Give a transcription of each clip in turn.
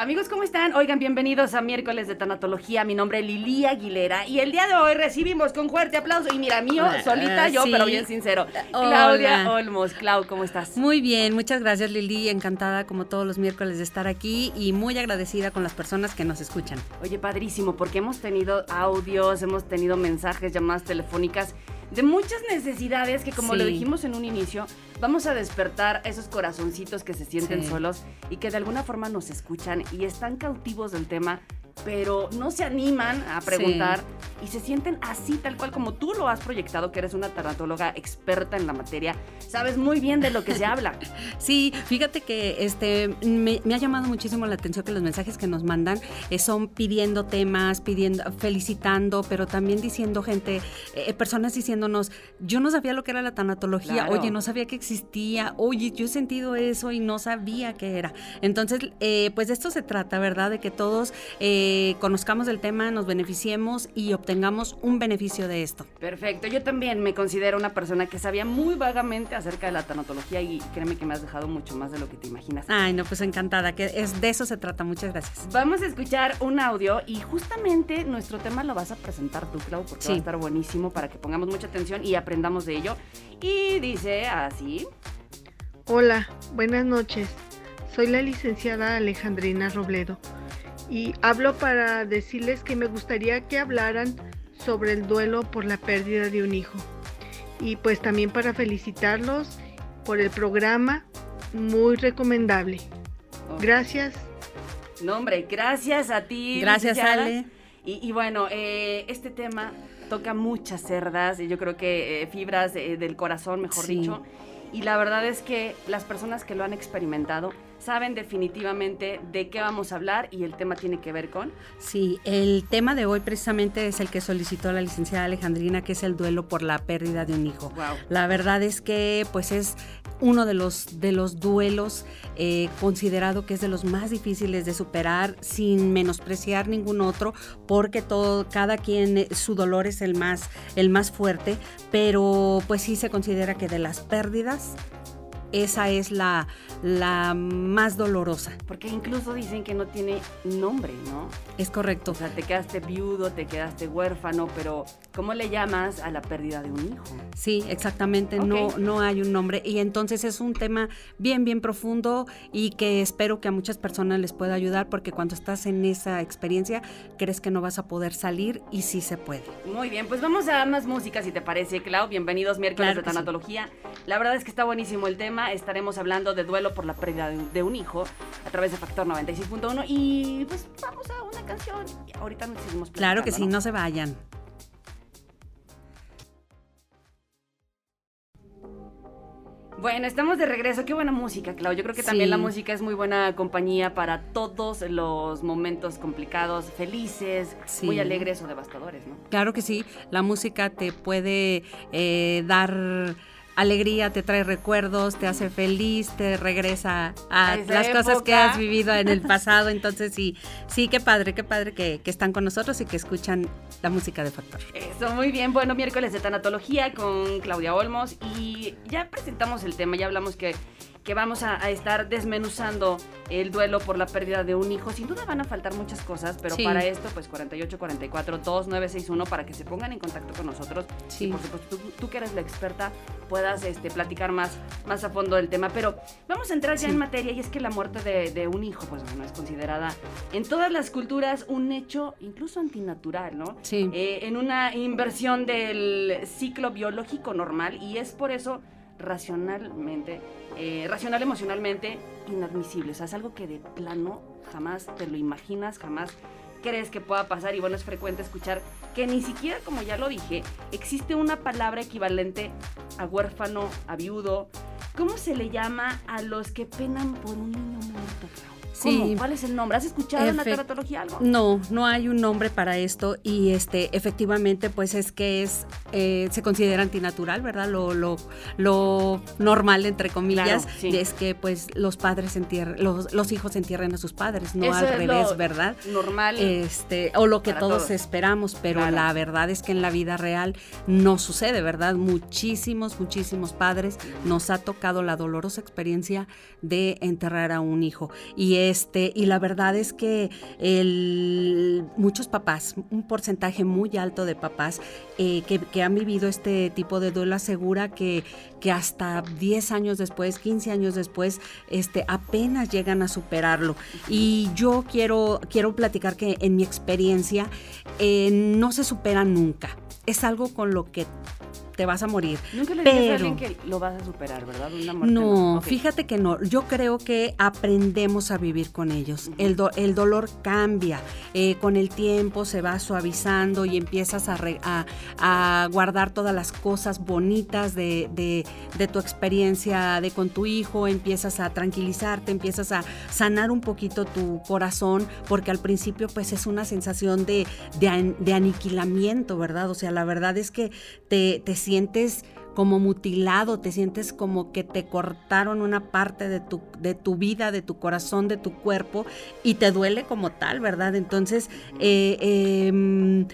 Amigos, ¿cómo están? Oigan, bienvenidos a miércoles de tanatología. Mi nombre es Lili Aguilera y el día de hoy recibimos con fuerte aplauso y mira, mío, solita yo, pero bien sincero. Claudia Olmos. Clau, ¿cómo estás? Muy bien, muchas gracias Lili, encantada como todos los miércoles de estar aquí y muy agradecida con las personas que nos escuchan. Oye, padrísimo, porque hemos tenido audios, hemos tenido mensajes, llamadas telefónicas de muchas necesidades que como lo dijimos en un inicio, vamos a despertar esos corazoncitos que se sienten solos y que de alguna forma nos escuchan y están cautivos del tema pero no se animan a preguntar y se sienten así, tal cual como tú lo has proyectado, que eres una tanatóloga experta en la materia, sabes muy bien de lo que se habla. Sí, fíjate que este me, ha llamado muchísimo la atención que los mensajes que nos mandan eh, son pidiendo temas, pidiendo, felicitando, pero también diciendo gente, eh, eh, personas diciéndonos, yo no sabía lo que era la tanatología, oye, no sabía que existía, oye, yo he sentido eso y no sabía qué era. Entonces, pues de esto se trata, ¿verdad? De que todos conozcamos el tema, nos beneficiemos y obtengamos un beneficio de esto. Perfecto, yo también me considero una persona que sabía muy vagamente acerca de la tanatología y créeme que me has dejado mucho más de lo que te imaginas. Ay, no, pues encantada, que es de eso se trata, muchas gracias. Vamos a escuchar un audio y justamente nuestro tema lo vas a presentar tú, Clau, porque va a estar buenísimo para que pongamos mucha atención y aprendamos de ello. Y dice así. Hola, buenas noches. Soy la licenciada Alejandrina Robledo y hablo para decirles que me gustaría que hablaran sobre el duelo por la pérdida de un hijo. Y pues también para felicitarlos por el programa, muy recomendable. Gracias. No, hombre, gracias a ti. Gracias, Ale. Y, bueno, eh, este tema toca muchas cerdas y yo creo que eh, fibras del corazón, mejor dicho. Y la verdad es que las personas que lo han experimentado saben definitivamente de qué vamos a hablar y el tema tiene que ver con. Sí, el tema de hoy precisamente es el que solicitó la licenciada Alejandrina, que es el duelo por la pérdida de un hijo. La verdad es que pues es uno de los, de los duelos eh, considerado que es de los más difíciles de superar sin menospreciar ningún otro, porque todo, cada quien, eh, su dolor es el más, el más fuerte, pero pues sí se considera que de las pérdidas esa es la, la más dolorosa. Porque incluso dicen que no tiene nombre, ¿no? Es correcto. O sea, te quedaste viudo, te quedaste huérfano, pero ¿cómo le llamas a la pérdida de un hijo? Sí, exactamente, no, no hay un nombre. Y entonces es un tema bien, bien profundo y que espero que a muchas personas les pueda ayudar porque cuando estás en esa experiencia crees que no vas a poder salir y sí se puede. Muy bien, pues vamos a más música si te parece, Clau. Bienvenidos miércoles de Tanatología. La verdad es que está buenísimo el tema estaremos hablando de duelo por la pérdida de, un hijo a través de Factor 96.1 y pues vamos a una canción. Ahorita nos seguimos Claro que sí, no se vayan. Bueno, estamos de regreso. Qué buena música, Clau. Yo creo que también la música es muy buena compañía para todos los momentos complicados, felices, muy alegres o devastadores, ¿no? Claro que sí. La música te puede eh, dar alegría, te trae recuerdos, te hace feliz, te regresa a, las cosas que has vivido en el pasado. Entonces sí, sí, qué padre, qué padre que, que, están con nosotros y que escuchan la música de Factor. Eso, muy bien. Bueno, miércoles de tanatología con Claudia Olmos y ya presentamos el tema, ya hablamos que que vamos a, estar desmenuzando el duelo por la pérdida de un hijo. Sin duda van a faltar muchas cosas, pero para esto, pues 48 44 2961 para que se pongan en contacto con nosotros. Sí. Y por supuesto, tú, que eres la experta, puedas este, platicar más, más a fondo del tema. Pero vamos a entrar ya en materia y es que la muerte de, un hijo, pues bueno, es considerada en todas las culturas un hecho incluso antinatural, ¿no? Sí. Eh, en una inversión del ciclo biológico normal y es por eso racionalmente, eh, racional emocionalmente inadmisible. O sea, es algo que de plano jamás te lo imaginas, jamás crees que pueda pasar. Y bueno, es frecuente escuchar que ni siquiera, como ya lo dije, existe una palabra equivalente a huérfano, a viudo. ¿Cómo se le llama a los que penan por un niño muerto? ¿Cómo? ¿Cuál es el nombre? ¿Has escuchado en la teratología algo? No, no hay un nombre para esto y este efectivamente pues es que es eh, se considera antinatural, ¿verdad? Lo, lo, lo normal entre comillas es que pues los padres entierren, los, los hijos entierren a sus padres, no al revés, ¿verdad? Normal. Este, o lo que todos, esperamos, pero la verdad es que en la vida real no sucede, ¿verdad? Muchísimos, muchísimos padres nos ha tocado la dolorosa experiencia de enterrar a un hijo. Y este, y la verdad es que muchos papás, un porcentaje muy alto de papás eh, que, han vivido este tipo de duelo asegura que, que hasta 10 años después, 15 años después, este, apenas llegan a superarlo. Y yo quiero, quiero platicar que en mi experiencia eh, no se supera nunca. Es algo con lo que te vas a morir. Nunca le dices a alguien que lo vas a superar, ¿verdad? no, fíjate que no. Yo creo que aprendemos a vivir con ellos. el, el, dolor cambia. Eh, con el tiempo se va suavizando y empiezas a, a, guardar todas las cosas bonitas de, de, tu experiencia de con tu hijo. Empiezas a tranquilizarte, empiezas a sanar un poquito tu corazón, porque al principio pues es una sensación de, de, aniquilamiento, ¿verdad? O sea, la verdad es que te, te sientes como mutilado, te sientes como que te cortaron una parte de tu, de tu vida, de tu corazón, de tu cuerpo y te duele como tal, ¿verdad? Entonces, eh, em,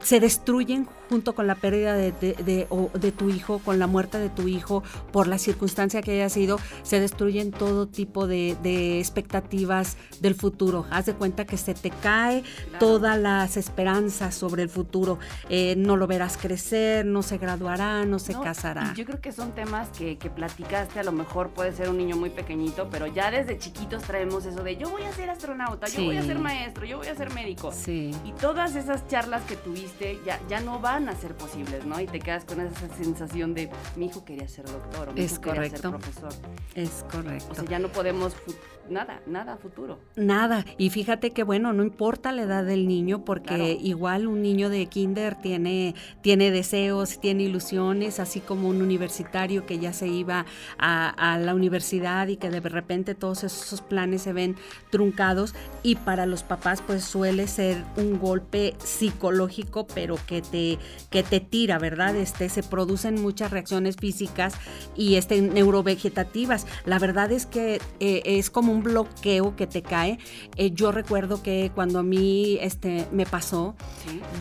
se destruyen junto con la pérdida de, de, tu hijo, con la muerte de tu hijo, por la circunstancia que haya sido, se destruyen todo tipo de, expectativas del futuro. Haz de cuenta que se te cae todas las esperanzas sobre el futuro. Eh, no lo verás crecer, no se graduará, no se casará. Yo creo que son temas que, que platicaste, a lo mejor puede ser un niño muy pequeñito, pero ya desde chiquitos traemos eso de yo voy a ser astronauta, yo voy a ser maestro, yo voy a ser médico. Sí. Y todas esas charlas que tuviste ya, ya no van a ser posibles, ¿no? Y te quedas con esa sensación de mi hijo quería ser doctor o mi hijo quería ser profesor. Es correcto. O sea, ya no podemos nada, nada futuro. Nada. Y fíjate que bueno, no importa la edad del niño, porque igual un niño de kinder tiene, tiene deseos, tiene ilusiones, así como un universitario que ya se iba a, a la universidad y que de repente todos esos planes se ven truncados. Y para los papás, pues suele ser un golpe psicológico, pero que te, que te tira, ¿verdad? Este, se producen muchas reacciones físicas y este, neurovegetativas. La verdad es que eh, es como un bloqueo que te cae. Eh, yo recuerdo que cuando a mí este, me pasó,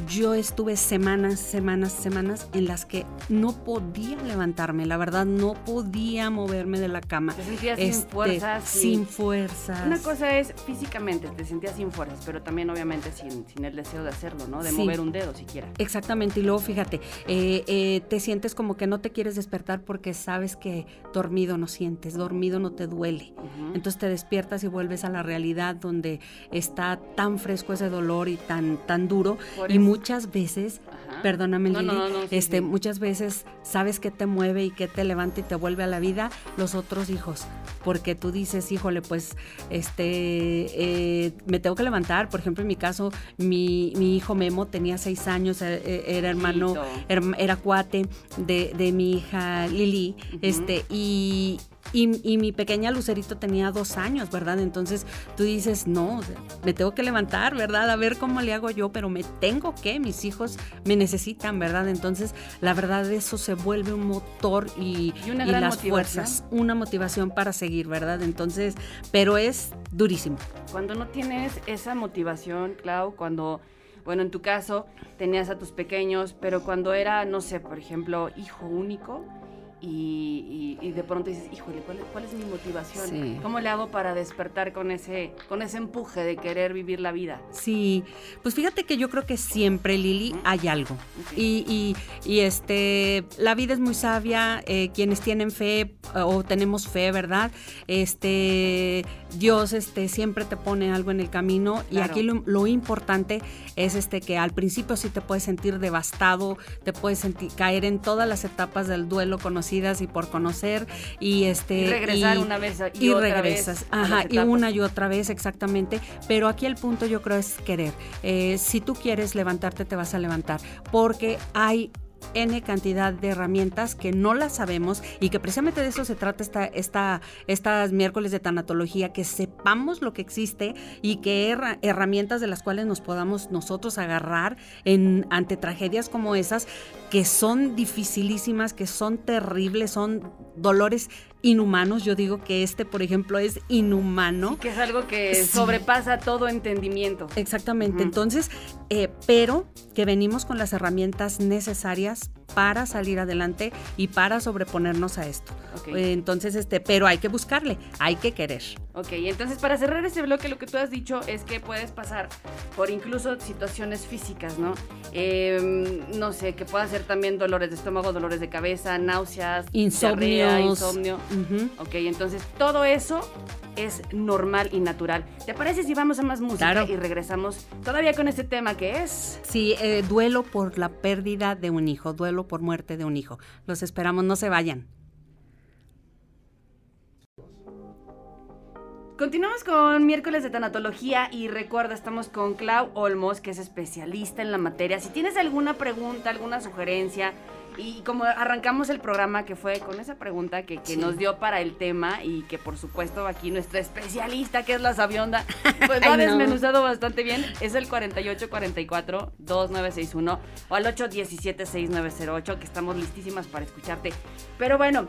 yo estuve semanas, semanas, semanas en las que no podía levantarme, la verdad no podía moverme de la cama. Te sentías sin este, fuerzas. Sin, fuerzas. Una cosa es físicamente, te sentías sin fuerzas, pero también obviamente sin, sin el deseo de hacerlo, ¿no? De mover un dedo siquiera. Exactamente, y luego fíjate, eh, eh, te sientes como que no te quieres despertar porque sabes que dormido no sientes, dormido no te duele. Entonces te despiertas y vuelves a la realidad donde está tan fresco ese dolor y tan, tan duro. y muchas veces, perdóname Lili, este, muchas veces sabes que te mueve y que te levanta y te vuelve a la vida los otros hijos. Porque tú dices, híjole, pues este eh, me tengo que levantar. Por ejemplo, en mi caso, mi, mi hijo Memo tenía seis años, eh, eh, era hermano, era, cuate de, de, mi hija Lili, este, y, y, mi pequeña Lucerito tenía dos años, ¿verdad? Entonces tú dices, no, me tengo que levantar, ¿verdad? A ver cómo le hago yo, pero me tengo que, mis hijos me necesitan, ¿verdad? Entonces, la verdad, eso se vuelve un motor y, las fuerzas, una motivación para seguir, ¿verdad? Entonces, pero es durísimo. Cuando no tienes esa motivación, Clau, cuando bueno, en tu caso tenías a tus pequeños, pero cuando era, no sé, por ejemplo, hijo único, y, y, de pronto dices, híjole, ¿cuál, es mi motivación? ¿Cómo le hago para despertar con ese, con ese empuje de querer vivir la vida? Sí, pues fíjate que yo creo que siempre, Lili, hay algo. Y, y, este, la vida es muy sabia, eh, quienes tienen fe o tenemos fe, ¿verdad? Este, Dios este, siempre te pone algo en el camino y aquí lo, lo, importante es este, que al principio sí te puedes sentir devastado, te puedes sentir, caer en todas las etapas del duelo conocido y por conocer y este y regresar una vez y, regresas, ajá, y una y otra vez exactamente, pero aquí el punto yo creo es querer. Eh, si tú quieres levantarte te vas a levantar porque hay N cantidad de herramientas que no las sabemos y que precisamente de eso se trata esta, esta, estas miércoles de tanatología, que sepamos lo que existe y que herramientas de las cuales nos podamos nosotros agarrar en, ante tragedias como esas, que son dificilísimas, que son terribles, son dolores inhumanos. Yo digo que este, por ejemplo, es inhumano. que es algo que sobrepasa todo entendimiento. Exactamente. Entonces, eh, pero que venimos con las herramientas necesarias para salir adelante y para sobreponernos a esto. Entonces, este, pero hay que buscarle, hay que querer. Ok, entonces para cerrar ese bloque, lo que tú has dicho es que puedes pasar por incluso situaciones físicas, ¿no? Em, no sé, que pueda ser también dolores de estómago, dolores de cabeza, náuseas, insomnio, insomnio. Ok, entonces todo eso es normal y natural. ¿Te parece si vamos a más música y regresamos todavía con este tema que es? Sí, eh, duelo por la pérdida de un hijo, duelo por muerte de un hijo. Los esperamos, no se vayan. Continuamos con miércoles de tanatología y recuerda, estamos con Clau Olmos, que es especialista en la materia. Si tienes alguna pregunta, alguna sugerencia, y como arrancamos el programa que fue con esa pregunta que, nos dio para el tema y que por supuesto aquí nuestra especialista que es la Sabionda, pues lo ha desmenuzado bastante bien, es el 4844-2961 o al 817-6908 que estamos listísimas para escucharte. Pero bueno,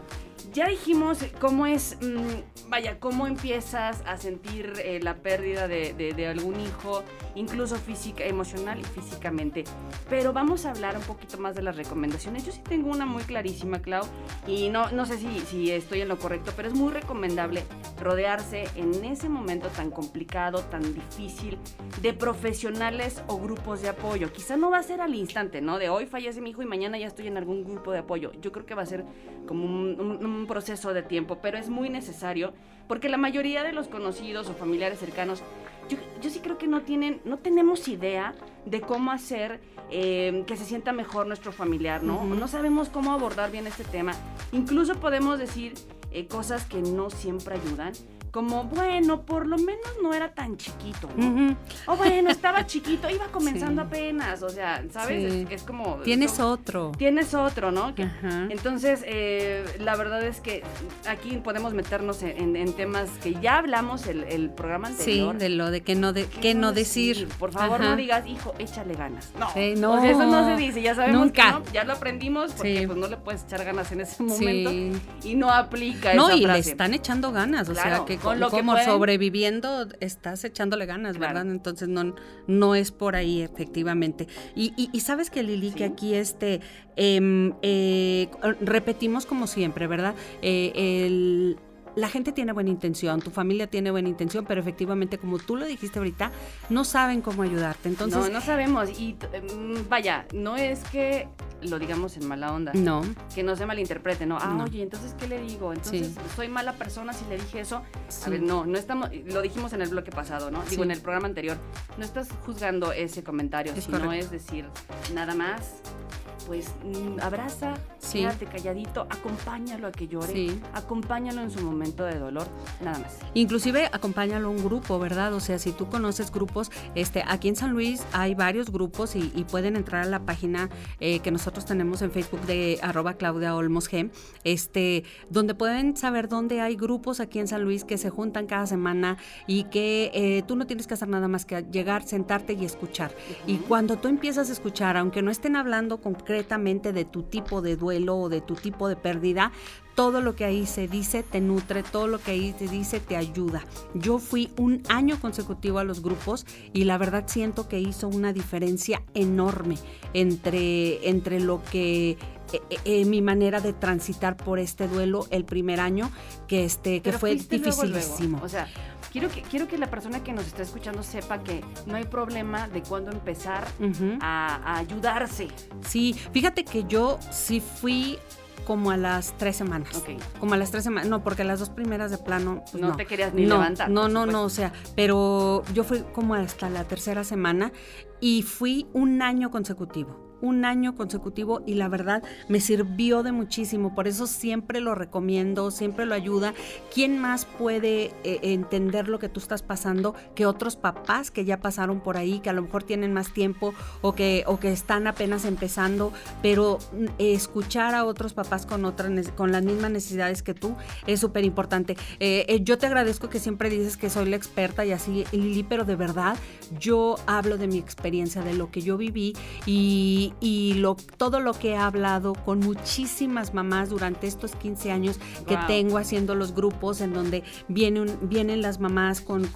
ya dijimos cómo es, mm, vaya, cómo empiezas a sentir eh, la pérdida de, algún hijo, incluso física, emocional y físicamente. Pero vamos a hablar un poquito más de las recomendaciones. Yo sí tengo una muy clarísima, Clau, y no, no sé si, si estoy en lo correcto, pero es muy recomendable rodearse en ese momento tan complicado, tan difícil, de profesionales o grupos de apoyo. Quizá no va a ser al instante, ¿no? De hoy fallece mi hijo y mañana ya estoy en algún grupo de apoyo. Yo creo que va a ser como un un proceso de tiempo, pero es muy necesario porque la mayoría de los conocidos o familiares cercanos, yo, yo sí creo que no tienen, no tenemos idea de cómo hacer eh, que se sienta mejor nuestro familiar, ¿no? No sabemos cómo abordar bien este tema. Incluso podemos decir eh, cosas que no siempre ayudan como, bueno, por lo menos no era tan chiquito, ¿no? O bueno, estaba chiquito, iba comenzando apenas, o sea, ¿sabes? Es, como... Tienes otro. Tienes otro, ¿no? Entonces, eh, la verdad es que aquí podemos meternos en, temas que ya hablamos el, el, programa anterior. Sí, de lo de que no, de, que no decir? Por favor, no digas, hijo, échale ganas. No, no. eso no se dice, ya sabemos Nunca. que ya lo aprendimos porque pues no le puedes echar ganas en ese momento y no aplica no, esa y le están echando ganas, o sea, que con lo como sobreviviendo estás echándole ganas, ¿verdad? Entonces no, no es por ahí efectivamente. Y, y, sabes que Lili, que aquí este em, eh, repetimos como siempre, ¿verdad? Eh, el la gente tiene buena intención, tu familia tiene buena intención, pero efectivamente, como tú lo dijiste ahorita, no saben cómo ayudarte. Entonces, no, no sabemos. Y mm, vaya, no es que lo digamos en mala onda. No. Que no se malinterprete, ¿no? Ah, oye, entonces, ¿qué le digo? Entonces, ¿soy mala persona si le dije eso? A ver, no, no estamos, lo dijimos en el bloque pasado, ¿no? Digo, en el programa anterior. No estás juzgando ese comentario, sino es decir, nada más pues mm, abraza, quédate calladito, acompáñalo a que llore, acompáñalo en su momento de dolor, nada más. Inclusive acompáñalo a un grupo, ¿verdad? O sea, si tú conoces grupos, este, aquí en San Luis hay varios grupos y, pueden entrar a la página eh, que nosotros tenemos en Facebook de arroba Claudia Olmos G, este, donde pueden saber dónde hay grupos aquí en San Luis que se juntan cada semana y que eh, tú no tienes que hacer nada más que llegar, sentarte y escuchar. Y cuando tú empiezas a escuchar, aunque no estén hablando con concretamente de tu tipo de duelo o de tu tipo de pérdida, todo lo que ahí se dice te nutre, todo lo que ahí se dice te ayuda. Yo fui un año consecutivo a los grupos y la verdad siento que hizo una diferencia enorme entre, entre lo que eh, eh, eh, mi manera de transitar por este duelo el primer año, que este que fue dificilísimo. O sea, quiero que, quiero que la persona que nos está escuchando sepa que no hay problema de cuándo empezar a, ayudarse. Sí, fíjate que yo sí fui como a las tres semanas. Okay. Como a las tres semanas. No, porque las dos primeras de plano. Pues no, te querías ni levantar. No, no, no. O sea, pero yo fui como hasta la tercera semana y fui un año consecutivo un año consecutivo y la verdad me sirvió de muchísimo. Por eso siempre lo recomiendo, siempre lo ayuda. ¿Quién más puede eh, entender lo que tú estás pasando que otros papás que ya pasaron por ahí, que a lo mejor tienen más tiempo o que, o que están apenas empezando, pero mm, escuchar a otros papás con, otras, con las mismas necesidades que tú es súper importante. Eh, eh, yo te agradezco que siempre dices que soy la experta y así, Lili, pero de verdad yo hablo de mi experiencia, de lo que yo viví y, lo, todo lo que he hablado con muchísimas mamás durante estos 15 años que tengo haciendo los grupos en donde vienen, vienen las mamás con,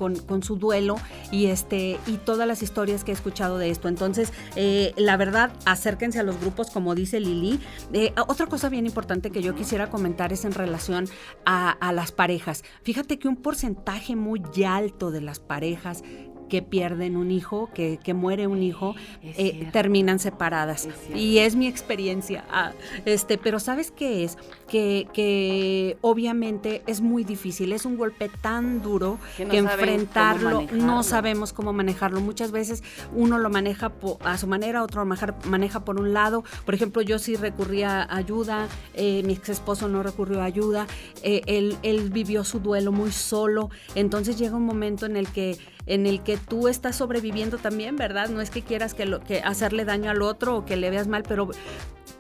su duelo y, este, y todas las historias que he escuchado de esto. Entonces, eh, la verdad, acérquense a los grupos, como dice Lili. Eh, otra cosa bien importante que yo quisiera comentar es en relación a, a las parejas. Fíjate que un porcentaje muy alto de las parejas que pierden un hijo, que, muere un hijo, eh, terminan separadas. y es mi experiencia. Ah, este, pero ¿sabes qué es? Que, obviamente es muy difícil, es un golpe tan duro que, enfrentarlo, no sabemos cómo manejarlo. Muchas veces uno lo maneja a su manera, otro lo maneja por un lado. Por ejemplo, yo sí recurría a ayuda, eh, mi ex esposo no recurrió a ayuda, eh, él, él vivió su duelo muy solo. Entonces llega un momento en el que en el que tú estás sobreviviendo también, ¿verdad? No es que quieras que, lo, que hacerle daño al otro o que le veas mal, pero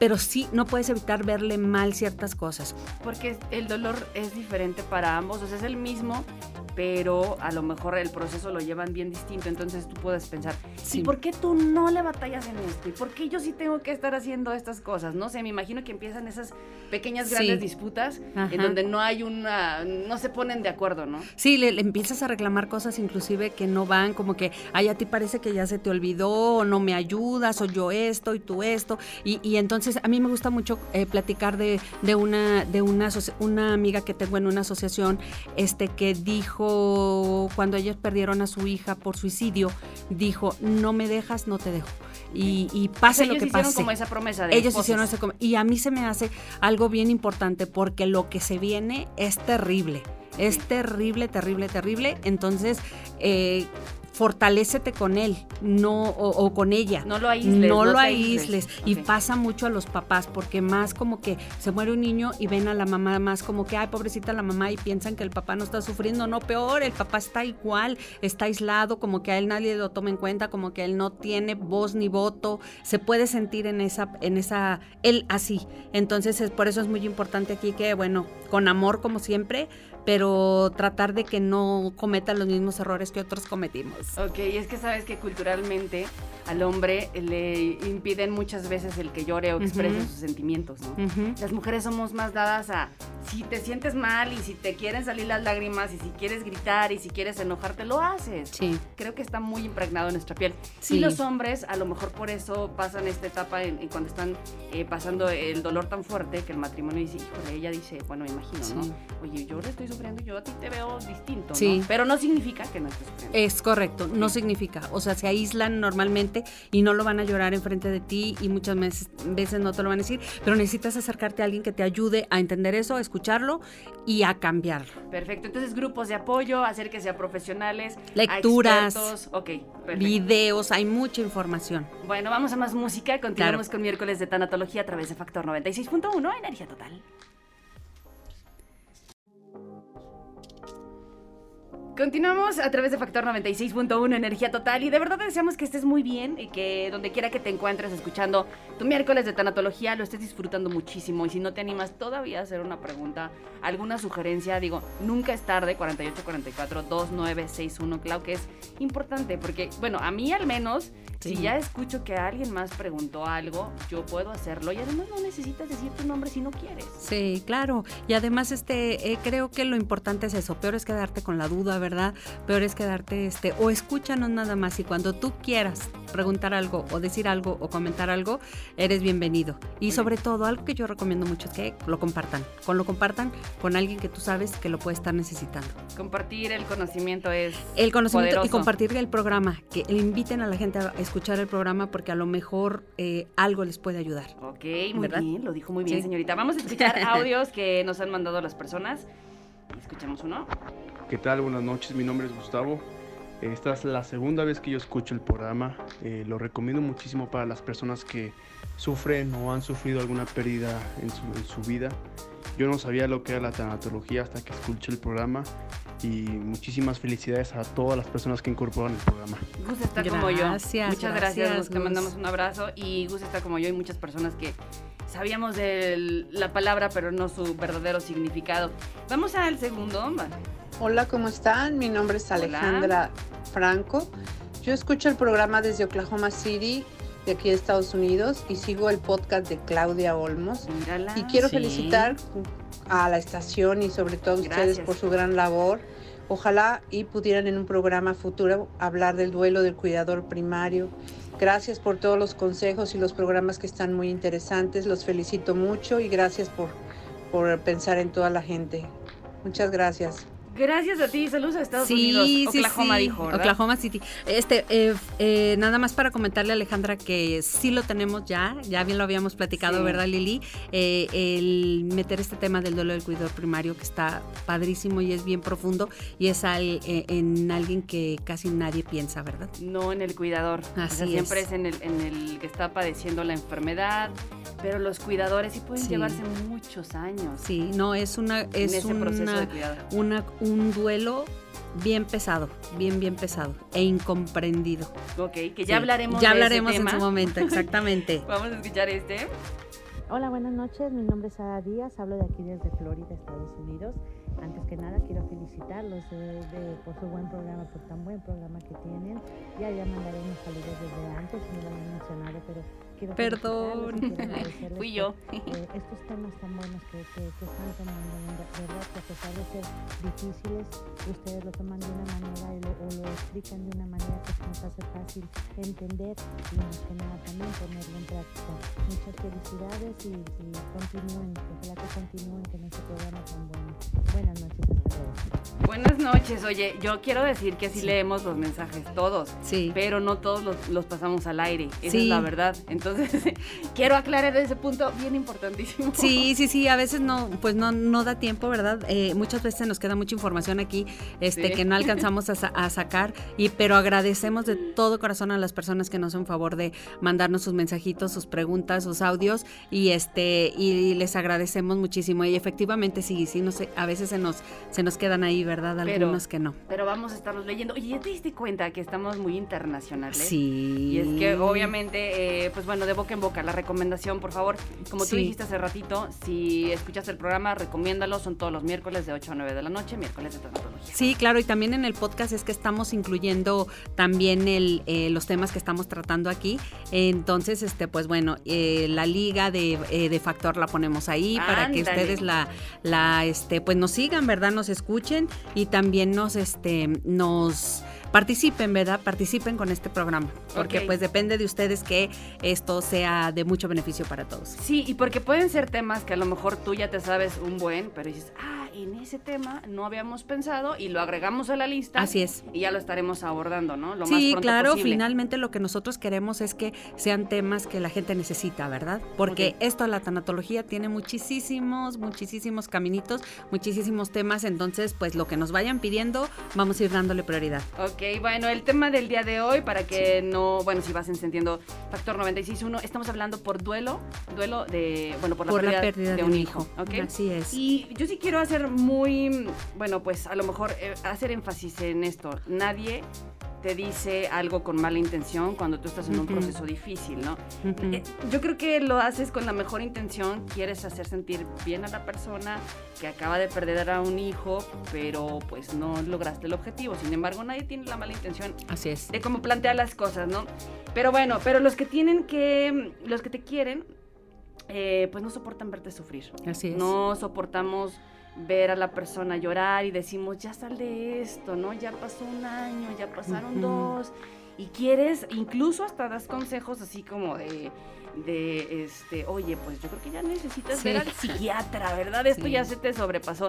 pero sí no puedes evitar verle mal ciertas cosas. Porque el dolor es diferente para ambos, o sea, es el mismo, pero a lo mejor el proceso lo llevan bien distinto, entonces tú puedes pensar, sí. ¿y por qué tú no le batallas en esto? ¿Y por qué yo sí tengo que estar haciendo estas cosas? No sé, me imagino que empiezan esas pequeñas grandes disputas en donde no hay una, no se ponen de acuerdo, ¿no? Sí, le, empiezas a reclamar cosas inclusive que no van, como que, ay, a ti parece que ya se te olvidó, o no me ayudas, o yo esto y tú esto, y, y entonces a mí me gusta mucho eh, platicar de, de, una, de una, una amiga que tengo en una asociación, este, que dijo, cuando ellos perdieron a su hija por suicidio, dijo, no me dejas, no te dejo. Y, y pase lo que pase. como esa promesa de Ellos hicieron esa Y a mí se me hace algo bien importante porque lo que se viene es terrible. Es terrible, terrible, terrible. Entonces, eh, fortalécete con él, no o, con ella. No lo aísles. No, lo aísles. Y pasa mucho a los papás, porque más como que se muere un niño y ven a la mamá más como que, ay, pobrecita la mamá, y piensan que el papá no está sufriendo. No, peor, el papá está igual, está aislado, como que a él nadie lo toma en cuenta, como que él no tiene voz ni voto. Se puede sentir en esa, en esa, él así. Entonces, es, por eso es muy importante aquí que, bueno, con amor como siempre, pero tratar de que no cometan los mismos errores que otros cometimos. Ok, y es que sabes que culturalmente al hombre le impiden muchas veces el que llore o exprese sus sentimientos, ¿no? Las mujeres somos más dadas a si te sientes mal y si te quieren salir las lágrimas y si quieres gritar y si quieres enojarte, lo haces. Sí. Creo que está muy impregnado en nuestra piel. Sí. Y los hombres, a lo mejor por eso pasan esta etapa en, cuando están eh, pasando el dolor tan fuerte que el matrimonio dice, híjole, ella dice, bueno, me imagino, ¿no? Oye, yo le estoy sufriendo, yo a ti te veo distinto, sí. ¿no? Pero no significa que no estés sufriendo. Es correcto, no significa. O sea, se aíslan normalmente y no lo van a llorar enfrente de ti y muchas veces, veces no te lo van a decir, pero necesitas acercarte a alguien que te ayude a entender eso, a escucharlo y a cambiarlo. Perfecto, entonces grupos de apoyo, hacer que sean profesionales, lecturas, videos, hay mucha información. Bueno, vamos a más música, continuamos con miércoles de tanatología a través de Factor 96.1, Energía Total. Continuamos a través de Factor 96.1 Energía Total y de verdad deseamos que estés muy bien y que donde quiera que te encuentres escuchando tu miércoles de tanatología lo estés disfrutando muchísimo y si no te animas todavía a hacer una pregunta, alguna sugerencia, digo, nunca es tarde, 4844 2961, claro que es importante porque, bueno, a mí al menos, si ya escucho que alguien más preguntó algo, yo puedo hacerlo y además no necesitas decir tu nombre si no quieres. Sí, claro, y además este, eh, creo que lo importante es eso, peor es quedarte con la duda, ¿verdad? Peor es quedarte, este, o escúchanos nada más y cuando tú quieras preguntar algo o decir algo o comentar algo, eres bienvenido. Y sobre todo, algo que yo recomiendo mucho es que lo compartan. Con lo compartan con alguien que tú sabes que lo puede estar necesitando. Compartir el conocimiento es El conocimiento y compartir el programa, que le inviten a la gente a escuchar el programa porque a lo mejor eh, algo les puede ayudar. Ok, muy bien, lo dijo muy bien, señorita. Vamos a escuchar audios que nos han mandado las personas. Escuchamos uno. ¿Qué tal? Buenas noches, mi nombre es Gustavo. Esta es la segunda vez que yo escucho el programa. Eh, lo recomiendo muchísimo para las personas que sufren o han sufrido alguna pérdida en su, en su vida. Yo no sabía lo que era la tanatología hasta que escuché el programa y muchísimas felicidades a todas las personas que incorporan el programa. Gus está como yo. Muchas gracias, Gus, te mandamos un abrazo y Gus está como yo y muchas personas que sabíamos de la palabra pero no su verdadero significado. Vamos al segundo. Hola, ¿cómo están? Mi nombre es Alejandra Franco. Yo escucho el programa desde Oklahoma City de aquí de Estados Unidos y sigo el podcast de Claudia Olmos. y quiero felicitar a la estación y sobre todo a ustedes por su gran labor. Ojalá y pudieran en un programa futuro hablar del duelo del cuidador primario. Gracias por todos los consejos y los programas que están muy interesantes. Los felicito mucho y gracias por, por pensar en toda la gente. Muchas gracias. Gracias a ti, saludos a Estados Unidos. Oklahoma dijo, Oklahoma City. Este, eh, eh, nada más para comentarle a Alejandra que sí lo tenemos ya, ya bien lo habíamos platicado, ¿verdad, Lili? Eh, el meter este tema del duelo del cuidador primario que está padrísimo y es bien profundo y es en alguien que casi nadie piensa, ¿verdad? No en el cuidador. Así siempre es, en, el, en el que está padeciendo la enfermedad, pero los cuidadores sí pueden llevarse muchos años. Sí, no, es una, es una, una un duelo bien pesado, bien, bien pesado e incomprendido. Ok, que ya hablaremos Ya hablaremos en su momento, exactamente. Vamos a escuchar este. Hola, buenas noches. Mi nombre es Sara Díaz, hablo de aquí desde Florida, Estados Unidos. Antes que nada, quiero felicitarlos por su buen programa, por tan buen programa que tienen. Ya ya mandaré unos saludos desde antes, no lo había mencionado, pero Perdón. Fui yo. Eh, estos temas tan buenos que, están tomando, ¿verdad? Que a pesar de ser difíciles, ustedes lo toman de una manera o lo explican de una manera que nos hace fácil entender y más que nada también ponerlo en práctica. Muchas felicidades y, y continúen, ojalá que continúen con este programa tan bueno. Buenas noches, hasta luego. Buenas noches, oye, yo quiero decir que sí, leemos los mensajes todos, sí. pero no todos los, pasamos al aire, esa es la verdad. Entonces, quiero aclarar ese punto bien importantísimo. Sí, sí, sí, a veces no, pues no, no da tiempo, ¿verdad? Eh, muchas veces nos queda mucha información aquí este, que no alcanzamos a, sacar, y, pero agradecemos de todo corazón a las personas que nos hacen favor de mandarnos sus mensajitos, sus preguntas, sus audios, y este, y les agradecemos muchísimo. Y efectivamente, sí, sí, no sé, a veces se nos, se nos quedan ahí, ¿verdad? Algunos que no. Pero vamos a estarlos leyendo. Oye, ¿ya te diste cuenta que estamos muy internacionales? Sí. Y es que obviamente, eh, pues bueno, de boca en boca, la recomendación, por favor, como tú dijiste hace ratito, si escuchas el programa, recomiéndalo, son todos los miércoles de 8 a 9 de la noche, miércoles de tanatología. Sí, claro, y también en el podcast es que estamos incluyendo también el, eh, los temas que estamos tratando aquí. Entonces, este, pues bueno, eh, la liga de, de, Factor la ponemos ahí para que ustedes la, la, este, pues nos sigan, ¿verdad? Nos escuchen y también nos, este, nos participen, ¿verdad? Participen con este programa, porque pues depende de ustedes que esto sea de mucho beneficio para todos. Sí, y porque pueden ser temas que a lo mejor tú ya te sabes un buen, pero dices, ah, en ese tema no habíamos pensado y lo agregamos a la lista. Así es. Y ya lo estaremos abordando, ¿no? Lo sí, claro, finalmente lo que nosotros queremos es que sean temas que la gente necesita, ¿verdad? Porque esto, la tanatología, tiene muchísimos, muchísimos caminitos, muchísimos temas, entonces pues lo que nos vayan pidiendo, vamos a ir dándole prioridad. Ok, bueno, el tema del día de hoy, para que no, bueno, si vas encendiendo Factor 96.1, estamos hablando por duelo, duelo de, bueno, por la, pérdida, de, un hijo. ¿ok? Así es. Y yo sí quiero hacer muy, bueno, pues a lo mejor eh, hacer énfasis en esto. Nadie te dice algo con mala intención cuando tú estás en un proceso difícil, ¿no? Eh, yo creo que lo haces con la mejor intención, quieres hacer sentir bien a la persona que acaba de perder a un hijo, pero pues no lograste el objetivo. Sin embargo, nadie tiene la mala intención Así es. de cómo plantear las cosas, ¿no? Pero bueno, pero los que tienen que, los que te quieren, eh, pues no soportan verte sufrir. Así es. No soportamos ver a la persona llorar y decimos, ya sal de esto, ¿no? Ya pasó un año, ya pasaron dos. Y quieres, incluso hasta das consejos así como de, de este, oye, pues yo creo que ya necesitas ver al psiquiatra, ¿verdad? Esto ya se te sobrepasó.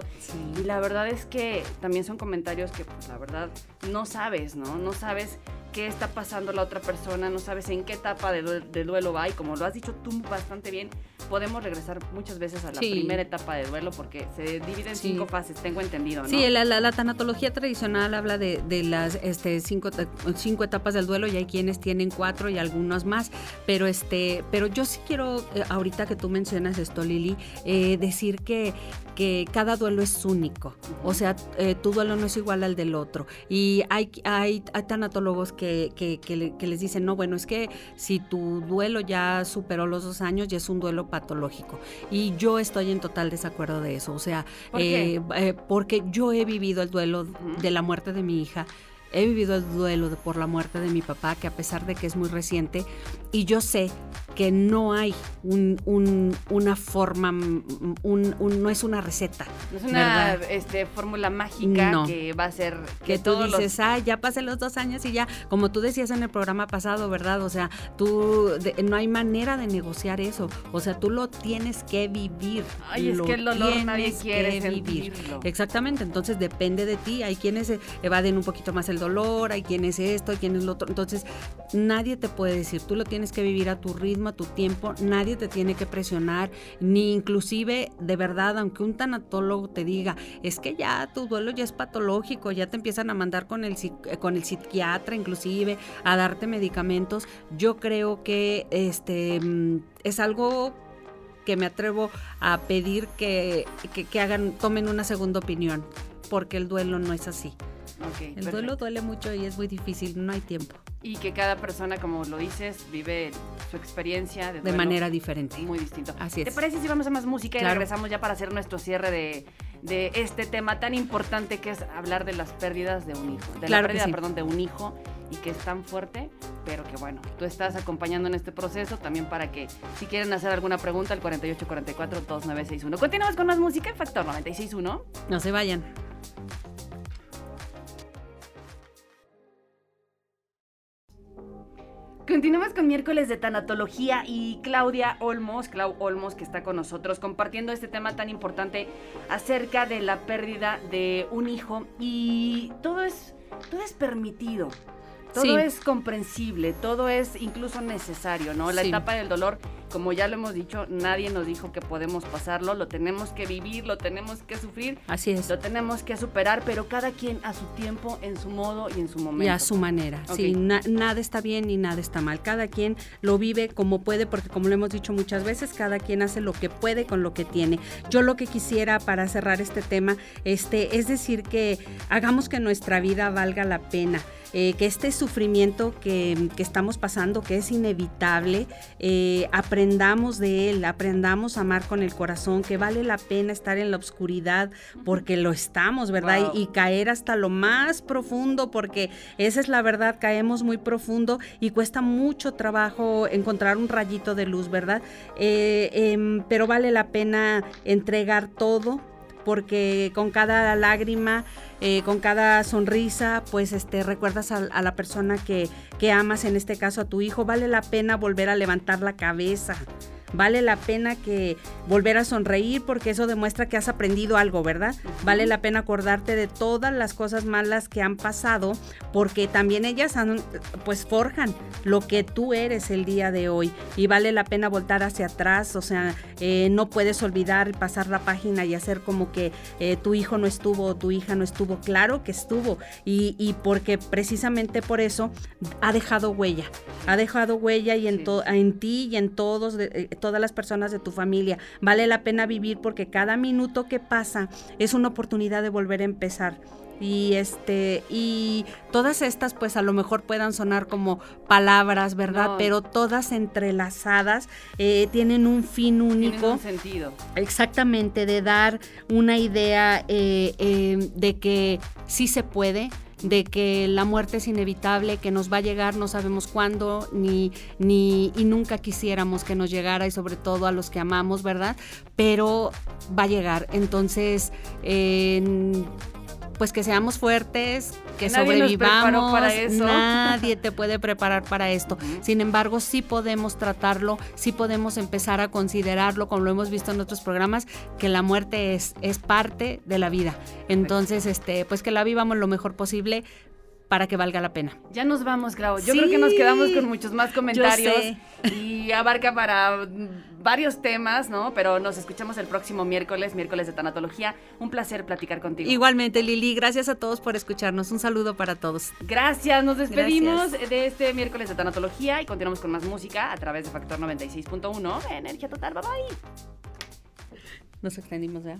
Y la verdad es que también son comentarios que, pues la verdad, no sabes, ¿no? No sabes qué está pasando la otra persona, no sabes en qué etapa de, duelo va y como lo has dicho tú bastante bien, podemos regresar muchas veces a la primera etapa de duelo porque se divide en cinco fases, tengo entendido, ¿no? Sí, la, tanatología tradicional habla de, las este, cinco, cinco etapas del duelo y hay quienes tienen cuatro y algunos más, pero, este, pero yo sí quiero, eh, ahorita que tú mencionas esto, Lili, eh, decir que, que cada duelo es único, o sea, eh, tu duelo no es igual al del otro y hay, hay, tanatólogos que, que, que les dicen, no, bueno, es que si tu duelo ya superó los dos años, ya es un duelo patológico. Y yo estoy en total desacuerdo de eso. O sea, eh, eh, porque yo he vivido el duelo de la muerte de mi hija he vivido el duelo por la muerte de mi papá, que a pesar de que es muy reciente, y yo sé que no hay una forma, no es una receta. No es una este, fórmula mágica que va a ser que, tú dices, ah, ya pasé los dos años y ya, como tú decías en el programa pasado, ¿verdad? O sea, tú, no hay manera de negociar eso, o sea, tú lo tienes que vivir. Ay, es que el dolor nadie quiere vivir. Exactamente, entonces depende de ti, hay quienes evaden un poquito más el dolor, hay quienes esto, hay quienes lo otro, entonces nadie te puede decir, tú lo tienes que vivir a tu ritmo, tu tiempo, nadie te tiene que presionar, ni inclusive de verdad, aunque un tanatólogo te diga, es que ya tu duelo ya es patológico, ya te empiezan a mandar con el, con el psiquiatra inclusive, a darte medicamentos, yo creo que este mm, es algo que me atrevo a pedir que, que, hagan, tomen una segunda opinión, porque el duelo no es así. El duelo duele mucho y es muy difícil, no hay tiempo y que cada persona, como lo dices, vive su experiencia de, manera diferente. Muy distinto. Así es. ¿Te parece si vamos a más música y regresamos ya para hacer nuestro cierre de, de, este tema tan importante que es hablar de las pérdidas de un hijo? De la pérdida, perdón, de un hijo y que es tan fuerte, pero que bueno, tú estás acompañando en este proceso también para que si quieren hacer alguna pregunta al 4844-2961. Continuamos con más música en Factor 961. No se vayan. Con miércoles de tanatología y Claudia Olmos, Clau Olmos, que está con nosotros compartiendo este tema tan importante acerca de la pérdida de un hijo. Y todo es, todo es permitido, todo es comprensible, todo es incluso necesario, ¿no? La etapa del dolor como ya lo hemos dicho, nadie nos dijo que podemos pasarlo, lo tenemos que vivir, lo tenemos que sufrir. Así es. Lo tenemos que superar, pero cada quien a su tiempo, en su modo y en su momento. Y a su manera. Sí, nada está bien ni nada está mal. Cada quien lo vive como puede, porque como lo hemos dicho muchas veces, cada quien hace lo que puede con lo que tiene. Yo lo que quisiera para cerrar este tema, este, es decir que hagamos que nuestra vida valga la pena. Eh, que este sufrimiento que, estamos pasando, que es inevitable, eh, aprendamos de él, aprendamos a amar con el corazón, que vale la pena estar en la oscuridad porque lo estamos, ¿verdad? Y, caer hasta lo más profundo, porque esa es la verdad, caemos muy profundo y cuesta mucho trabajo encontrar un rayito de luz, ¿verdad? Eh, em, pero vale la pena entregar todo porque con cada lágrima, eh, con cada sonrisa, pues este, recuerdas a, a la persona que, que amas, en este caso a tu hijo, vale la pena volver a levantar la cabeza vale la pena que volver a sonreír porque eso demuestra que has aprendido algo, ¿verdad? Vale la pena acordarte de todas las cosas malas que han pasado porque también ellas han, pues forjan lo que tú eres el día de hoy y vale la pena voltar hacia atrás, o sea, eh, no puedes olvidar pasar la página y hacer como que eh, tu hijo no estuvo o tu hija no estuvo, claro que estuvo y, y porque precisamente por eso ha dejado huella, ha dejado huella y en, en ti y en todos, eh, todas las personas de tu familia. Vale la pena vivir porque cada minuto que pasa es una oportunidad de volver a empezar. Y este y todas estas pues a lo mejor puedan sonar como palabras verdad pero todas entrelazadas eh, tienen un fin único. un sentido. Exactamente de dar una idea eh, eh, de que sí se puede de que la muerte es inevitable, que nos va a llegar, no sabemos cuándo, ni, ni, y nunca quisiéramos que nos llegara, y sobre todo a los que amamos, ¿verdad? Pero va a llegar. Entonces, pues que seamos fuertes, que sobrevivamos. para eso. Nadie te puede preparar para esto. Sin embargo, sí podemos tratarlo, sí podemos empezar a considerarlo, como lo hemos visto en otros programas, que la muerte es, es parte de la vida. Entonces, este, pues que la vivamos lo mejor posible para que valga la pena. Ya nos vamos, Grau. Yo creo que nos quedamos con muchos más comentarios y abarca para varios temas, ¿no? Pero nos escuchamos el próximo miércoles, miércoles de tanatología. Un placer platicar contigo. Igualmente, Lili, gracias a todos por escucharnos. Un saludo para todos. Gracias, nos despedimos de este miércoles de tanatología y continuamos con más música a través de Factor 96.1. Energía total, bye bye. Nos extendimos, ¿ya?